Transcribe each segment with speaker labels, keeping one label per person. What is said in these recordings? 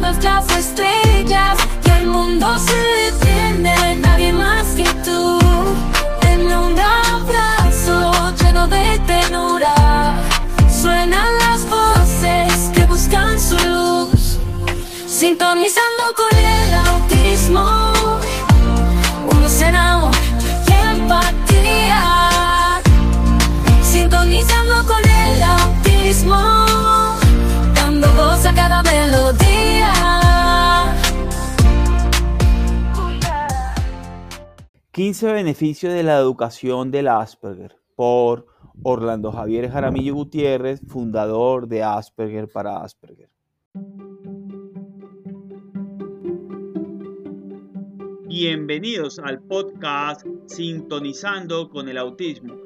Speaker 1: todas las estrellas y el mundo se detiene, nadie más que tú. En un abrazo lleno de ternura, suenan las voces que buscan su luz, sintonizando con el autismo. Uno se enamora y empatía, sintonizando con el autismo,
Speaker 2: 15 beneficios de la educación del Asperger por Orlando Javier Jaramillo Gutiérrez, fundador de Asperger para Asperger. Bienvenidos al podcast Sintonizando con el Autismo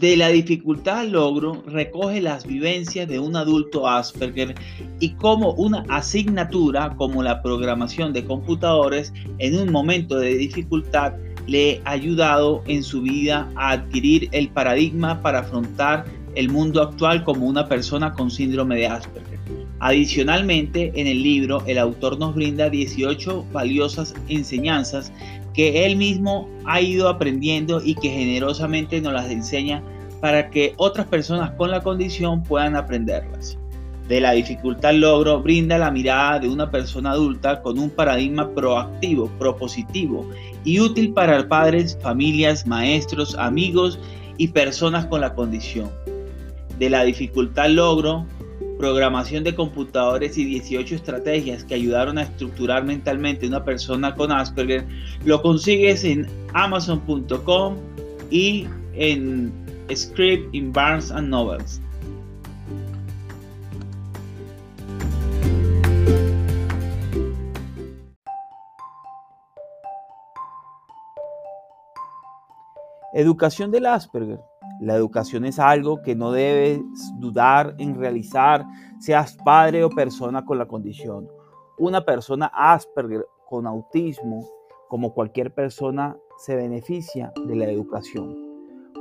Speaker 2: De la dificultad al logro recoge las vivencias de un adulto Asperger y cómo una asignatura como la programación de computadores en un momento de dificultad le ha ayudado en su vida a adquirir el paradigma para afrontar el mundo actual como una persona con síndrome de Asperger. Adicionalmente, en el libro el autor nos brinda 18 valiosas enseñanzas que él mismo ha ido aprendiendo y que generosamente nos las enseña para que otras personas con la condición puedan aprenderlas. De la dificultad logro brinda la mirada de una persona adulta con un paradigma proactivo, propositivo y útil para padres, familias, maestros, amigos y personas con la condición. De la dificultad logro programación de computadores y 18 estrategias que ayudaron a estructurar mentalmente una persona con Asperger, lo consigues en amazon.com y en Script in Barnes and Novels. Educación del Asperger. La educación es algo que no debes dudar en realizar, seas padre o persona con la condición. Una persona Asperger con autismo, como cualquier persona, se beneficia de la educación.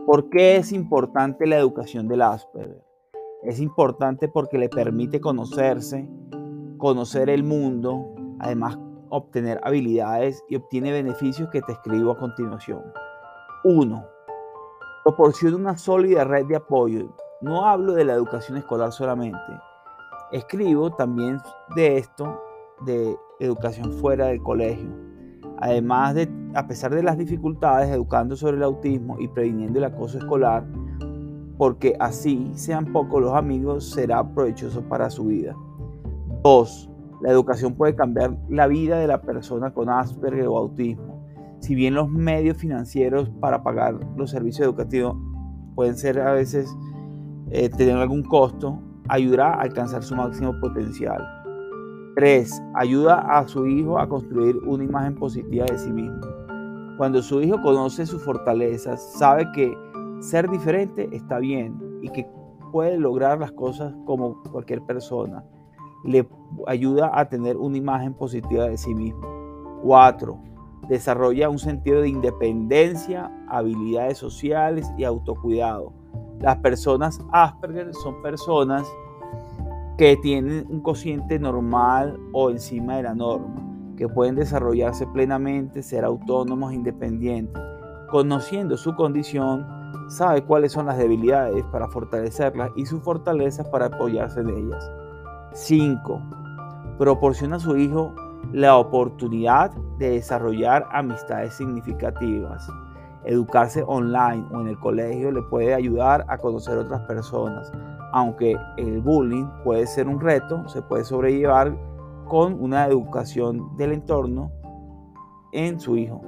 Speaker 2: ¿Por qué es importante la educación del Asperger? Es importante porque le permite conocerse, conocer el mundo, además obtener habilidades y obtiene beneficios que te escribo a continuación. 1 proporciona una sólida red de apoyo. No hablo de la educación escolar solamente. Escribo también de esto, de educación fuera del colegio. Además de, a pesar de las dificultades, educando sobre el autismo y previniendo el acoso escolar, porque así sean pocos los amigos, será provechoso para su vida. 2. La educación puede cambiar la vida de la persona con Asperger o autismo si bien los medios financieros para pagar los servicios educativos pueden ser a veces eh, tener algún costo, ayudará a alcanzar su máximo potencial. 3. Ayuda a su hijo a construir una imagen positiva de sí mismo. Cuando su hijo conoce sus fortalezas, sabe que ser diferente está bien y que puede lograr las cosas como cualquier persona. Le ayuda a tener una imagen positiva de sí mismo. 4 desarrolla un sentido de independencia, habilidades sociales y autocuidado. Las personas Asperger son personas que tienen un cociente normal o encima de la norma, que pueden desarrollarse plenamente, ser autónomos independientes. Conociendo su condición, sabe cuáles son las debilidades para fortalecerlas y sus fortalezas para apoyarse en ellas. 5. Proporciona a su hijo la oportunidad de desarrollar amistades significativas. Educarse online o en el colegio le puede ayudar a conocer otras personas. Aunque el bullying puede ser un reto, se puede sobrellevar con una educación del entorno en su hijo.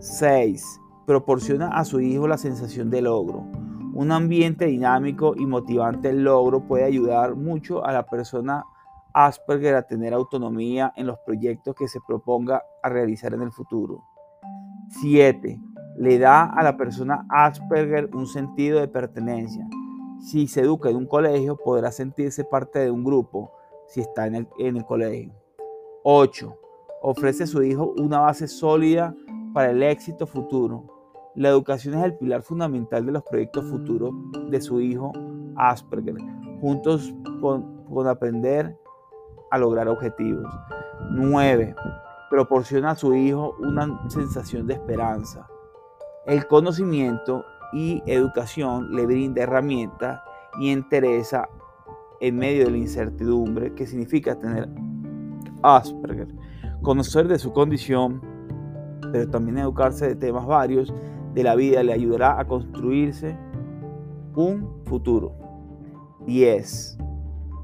Speaker 2: 6. Proporciona a su hijo la sensación de logro. Un ambiente dinámico y motivante el logro puede ayudar mucho a la persona Asperger a tener autonomía en los proyectos que se proponga a realizar en el futuro. 7. Le da a la persona Asperger un sentido de pertenencia. Si se educa en un colegio, podrá sentirse parte de un grupo si está en el, en el colegio. 8. Ofrece a su hijo una base sólida para el éxito futuro. La educación es el pilar fundamental de los proyectos futuros de su hijo Asperger, juntos con, con aprender a lograr objetivos. 9. Proporciona a su hijo una sensación de esperanza. El conocimiento y educación le brinda herramientas y interesa en medio de la incertidumbre que significa tener Asperger. Conocer de su condición, pero también educarse de temas varios de la vida le ayudará a construirse un futuro. 10.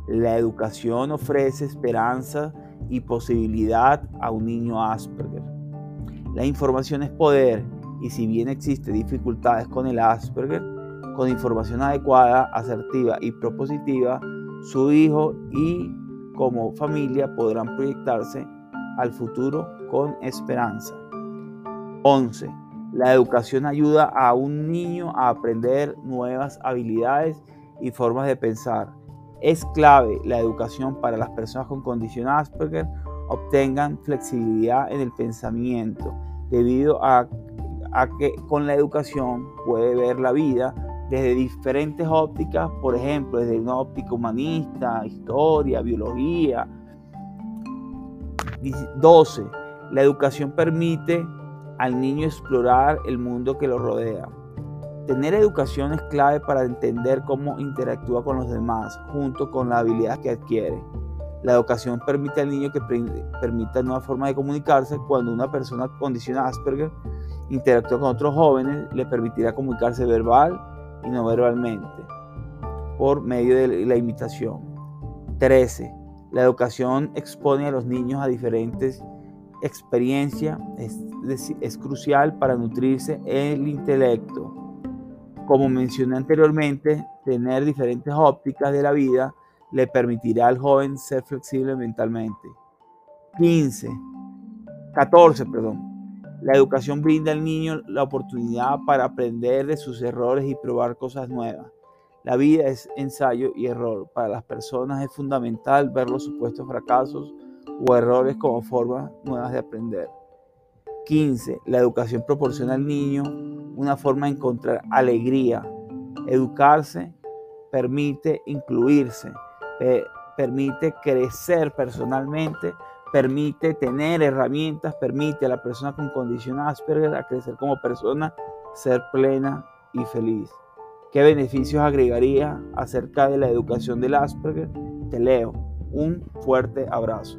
Speaker 2: La educación ofrece esperanza y posibilidad a un niño Asperger. La información es poder y si bien existen dificultades con el Asperger, con información adecuada, asertiva y propositiva, su hijo y como familia podrán proyectarse al futuro con esperanza. 11. La educación ayuda a un niño a aprender nuevas habilidades y formas de pensar. Es clave la educación para las personas con condición Asperger obtengan flexibilidad en el pensamiento, debido a, que con la educación puede ver la vida desde diferentes ópticas, por ejemplo, desde una óptica humanista, historia, biología. 12. La educación permite al niño explorar el mundo que lo rodea. Tener educación es clave para entender cómo interactúa con los demás, junto con la habilidad que adquiere. La educación permite al niño que permita nuevas formas de comunicarse. Cuando una persona con condición Asperger interactúa con otros jóvenes, le permitirá comunicarse verbal y no verbalmente por medio de la imitación. 13. La educación expone a los niños a diferentes experiencias. Es, es crucial para nutrirse el intelecto. Como mencioné anteriormente, tener diferentes ópticas de la vida le permitirá al joven ser flexible mentalmente. 15. 14, perdón. La educación brinda al niño la oportunidad para aprender de sus errores y probar cosas nuevas. La vida es ensayo y error. Para las personas es fundamental ver los supuestos fracasos o errores como formas nuevas de aprender. 15. La educación proporciona al niño una forma de encontrar alegría. Educarse permite incluirse, permite crecer personalmente, permite tener herramientas, permite a la persona con condición Asperger a crecer como persona, ser plena y feliz. ¿Qué beneficios agregaría acerca de la educación del Asperger? Te leo. Un fuerte abrazo.